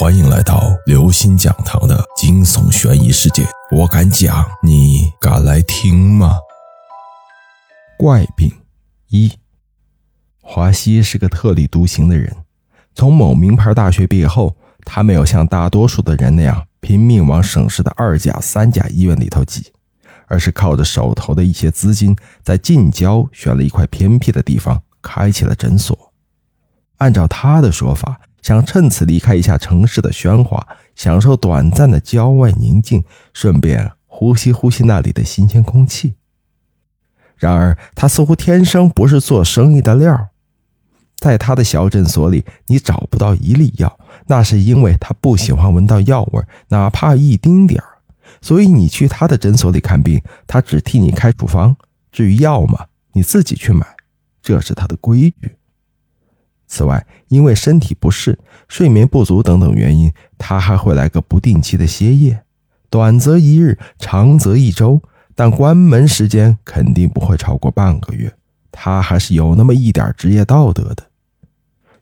欢迎来到刘星讲堂的惊悚悬疑世界。我敢讲，你敢来听吗？怪病一，华西是个特立独行的人。从某名牌大学毕业后，他没有像大多数的人那样拼命往省市的二甲、三甲医院里头挤，而是靠着手头的一些资金，在近郊选了一块偏僻的地方，开起了诊所。按照他的说法。想趁此离开一下城市的喧哗，享受短暂的郊外宁静，顺便呼吸呼吸那里的新鲜空气。然而，他似乎天生不是做生意的料。在他的小诊所里，你找不到一粒药，那是因为他不喜欢闻到药味，哪怕一丁点儿。所以，你去他的诊所里看病，他只替你开处方。至于药嘛，你自己去买，这是他的规矩。此外，因为身体不适、睡眠不足等等原因，他还会来个不定期的歇业，短则一日，长则一周，但关门时间肯定不会超过半个月。他还是有那么一点职业道德的。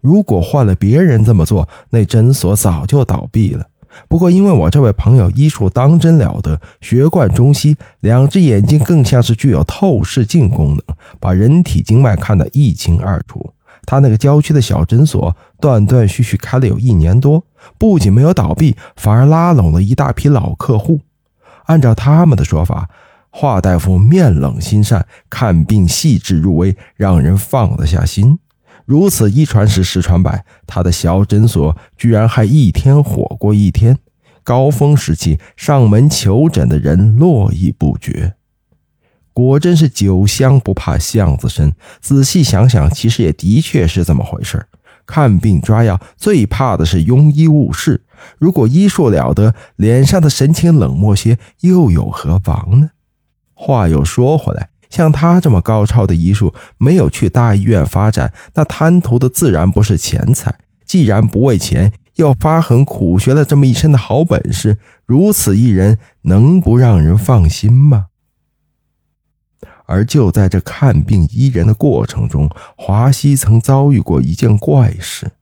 如果换了别人这么做，那诊所早就倒闭了。不过，因为我这位朋友医术当真了得，学贯中西，两只眼睛更像是具有透视镜功能，把人体经脉看得一清二楚。他那个郊区的小诊所断断续续开了有一年多，不仅没有倒闭，反而拉拢了一大批老客户。按照他们的说法，华大夫面冷心善，看病细致入微，让人放得下心。如此一传十，十传百，他的小诊所居然还一天火过一天。高峰时期，上门求诊的人络绎不绝。果真是酒香不怕巷子深。仔细想想，其实也的确是这么回事看病抓药，最怕的是庸医误事。如果医术了得，脸上的神情冷漠些，又有何妨呢？话又说回来，像他这么高超的医术，没有去大医院发展，那贪图的自然不是钱财。既然不为钱，又发狠苦学了这么一身的好本事，如此一人，能不让人放心吗？而就在这看病医人的过程中，华西曾遭遇过一件怪事。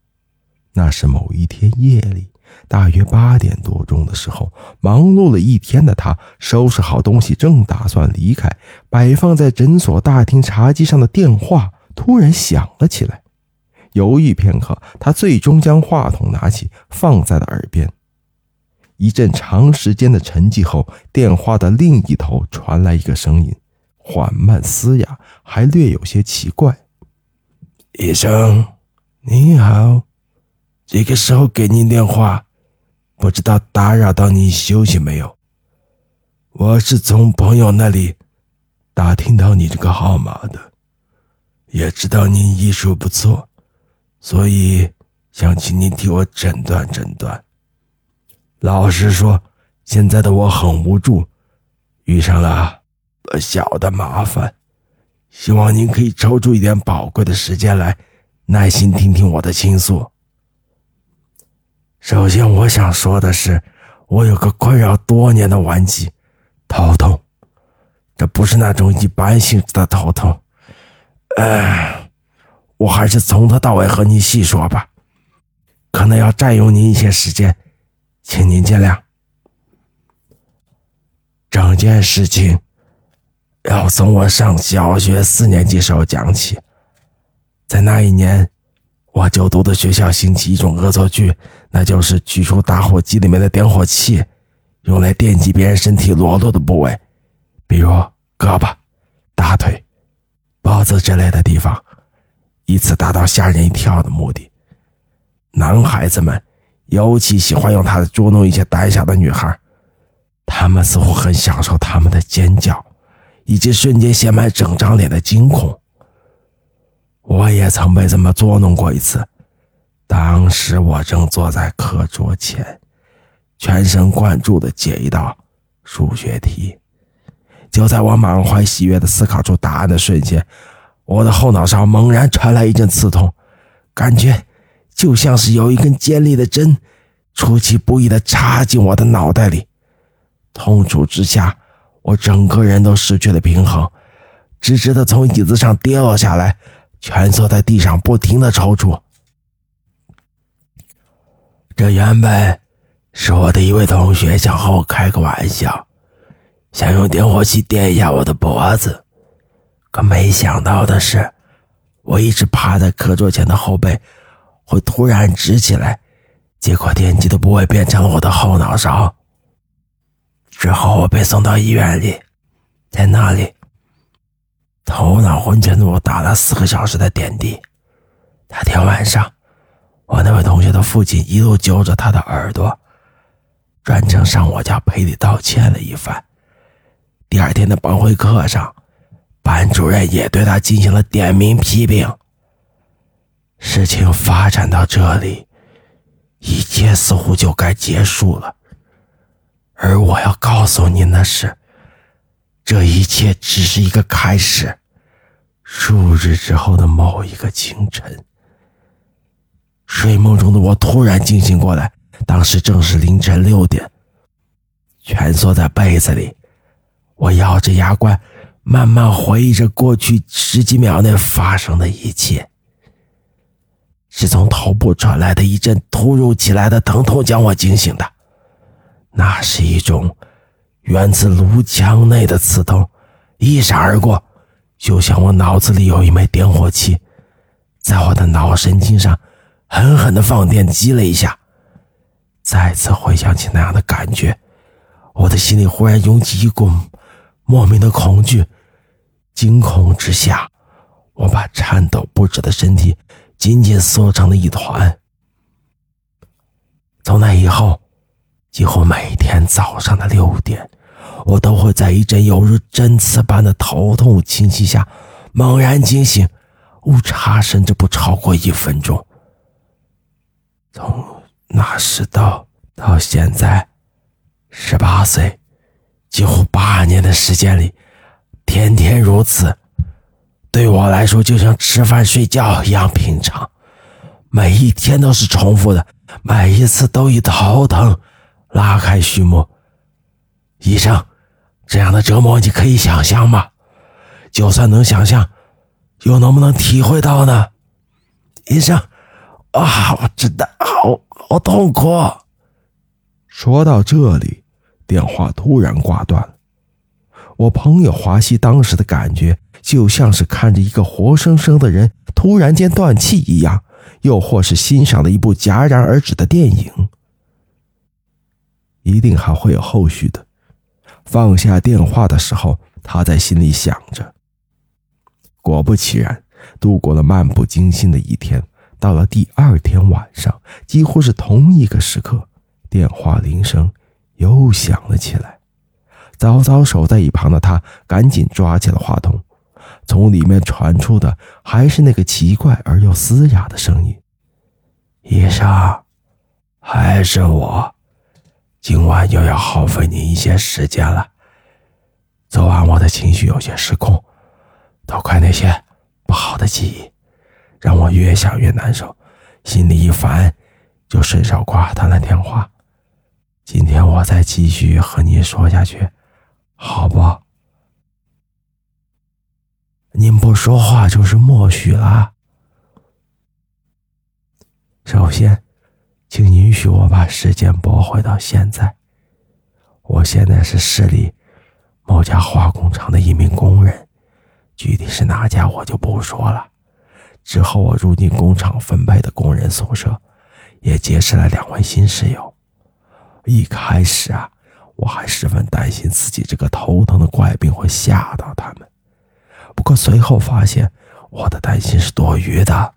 那是某一天夜里，大约八点多钟的时候，忙碌了一天的他收拾好东西，正打算离开，摆放在诊所大厅茶几上的电话突然响了起来。犹豫片刻，他最终将话筒拿起，放在了耳边。一阵长时间的沉寂后，电话的另一头传来一个声音。缓慢嘶哑，还略有些奇怪。医生，你好，这个时候给您电话，不知道打扰到你休息没有？我是从朋友那里打听到你这个号码的，也知道您医术不错，所以想请您替我诊断诊断。老实说，现在的我很无助，遇上了。小的麻烦，希望您可以抽出一点宝贵的时间来，耐心听听我的倾诉。首先，我想说的是，我有个困扰多年的顽疾——头痛。这不是那种一般性质的头痛。哎，我还是从头到尾和您细说吧，可能要占用您一些时间，请您见谅。整件事情。要从我上小学四年级时候讲起，在那一年，我就读的学校兴起一种恶作剧，那就是取出打火机里面的点火器，用来电击别人身体裸露的部位，比如胳膊、大腿、脖子之类的地方，以此达到吓人一跳的目的。男孩子们尤其喜欢用它捉弄一些胆小的女孩，他们似乎很享受他们的尖叫。以及瞬间写满整张脸的惊恐。我也曾被这么捉弄过一次，当时我正坐在课桌前，全神贯注地解一道数学题。就在我满怀喜悦地思考出答案的瞬间，我的后脑勺猛然传来一阵刺痛，感觉就像是有一根尖利的针，出其不意地插进我的脑袋里。痛楚之下。我整个人都失去了平衡，直直的从椅子上跌落下来，蜷缩在地上，不停的抽搐。这原本是我的一位同学想和我开个玩笑，想用点火器点一下我的脖子，可没想到的是，我一直趴在课桌前的后背会突然直起来，结果电击的部位变成了我的后脑勺。之后我被送到医院里，在那里。头脑昏沉的我打了四个小时的点滴。那天晚上，我那位同学的父亲一路揪着他的耳朵，专程上我家赔礼道歉了一番。第二天的班会课上，班主任也对他进行了点名批评。事情发展到这里，一切似乎就该结束了。而我要告诉您的是。这一切只是一个开始。数日之后的某一个清晨，睡梦中的我突然惊醒过来，当时正是凌晨六点。蜷缩在被子里，我咬着牙关，慢慢回忆着过去十几秒内发生的一切。是从头部传来的一阵突如其来的疼痛将我惊醒的，那是一种。源自颅腔内的刺痛，一闪而过，就像我脑子里有一枚点火器，在我的脑神经上狠狠的放电击了一下。再次回想起那样的感觉，我的心里忽然涌起一股莫名的恐惧。惊恐之下，我把颤抖不止的身体紧紧缩成了一团。从那以后，几乎每天早上的六点。我都会在一阵犹如针刺般的头痛侵袭下猛然惊醒，误差甚至不超过一分钟。从那时到到现在，十八岁，几乎八年的时间里，天天如此，对我来说就像吃饭睡觉一样平常，每一天都是重复的，每一次都以头疼拉开序幕。医生。这样的折磨，你可以想象吗？就算能想象，又能不能体会到呢？医生，啊，我真的好好痛苦。说到这里，电话突然挂断了。我朋友华西当时的感觉，就像是看着一个活生生的人突然间断气一样，又或是欣赏了一部戛然而止的电影。一定还会有后续的。放下电话的时候，他在心里想着。果不其然，度过了漫不经心的一天。到了第二天晚上，几乎是同一个时刻，电话铃声又响了起来。早早守在一旁的他赶紧抓起了话筒，从里面传出的还是那个奇怪而又嘶哑的声音：“医生，还是我。”今晚又要耗费你一些时间了。昨晚我的情绪有些失控，都怪那些不好的记忆，让我越想越难受，心里一烦，就顺手挂断了电话。今天我再继续和你说下去，好不？您不说话就是默许了。首先。请允许我把时间拨回到现在。我现在是市里某家化工厂的一名工人，具体是哪家我就不说了。之后我住进工厂分配的工人宿舍，也结识了两位新室友。一开始啊，我还十分担心自己这个头疼的怪病会吓到他们。不过随后发现，我的担心是多余的。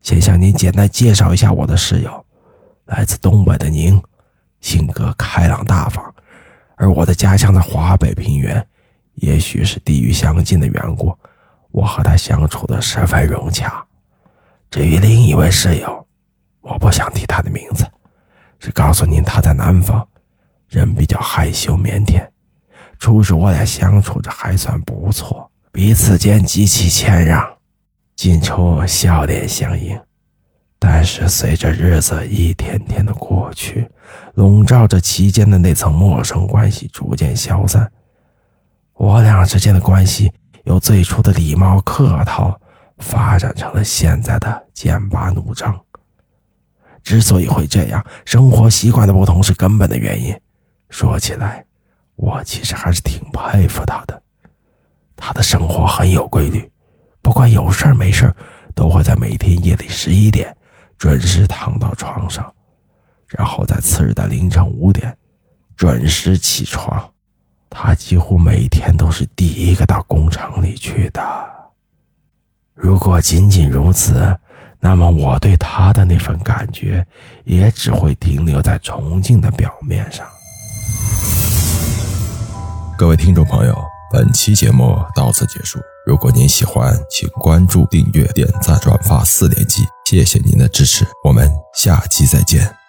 先向您简单介绍一下我的室友，来自东北的宁，性格开朗大方，而我的家乡在华北平原，也许是地域相近的缘故，我和他相处的十分融洽。至于另一位室友，我不想提他的名字，只告诉您他在南方，人比较害羞腼腆，初时我俩相处着还算不错，彼此间极其谦让。进出笑脸相迎，但是随着日子一天天的过去，笼罩着其间的那层陌生关系逐渐消散，我俩之间的关系由最初的礼貌客套，发展成了现在的剑拔弩张。之所以会这样，生活习惯的不同是根本的原因。说起来，我其实还是挺佩服他的。他的生活很有规律，不管有事没事都会在每天夜里十一点准时躺到床上，然后在次日的凌晨五点准时起床。他几乎每天都是第一个到工厂里去的。如果仅仅如此，那么我对他的那份感觉也只会停留在崇敬的表面上。各位听众朋友，本期节目到此结束。如果您喜欢，请关注、订阅、点赞、转发四连击，谢谢您的支持，我们下期再见。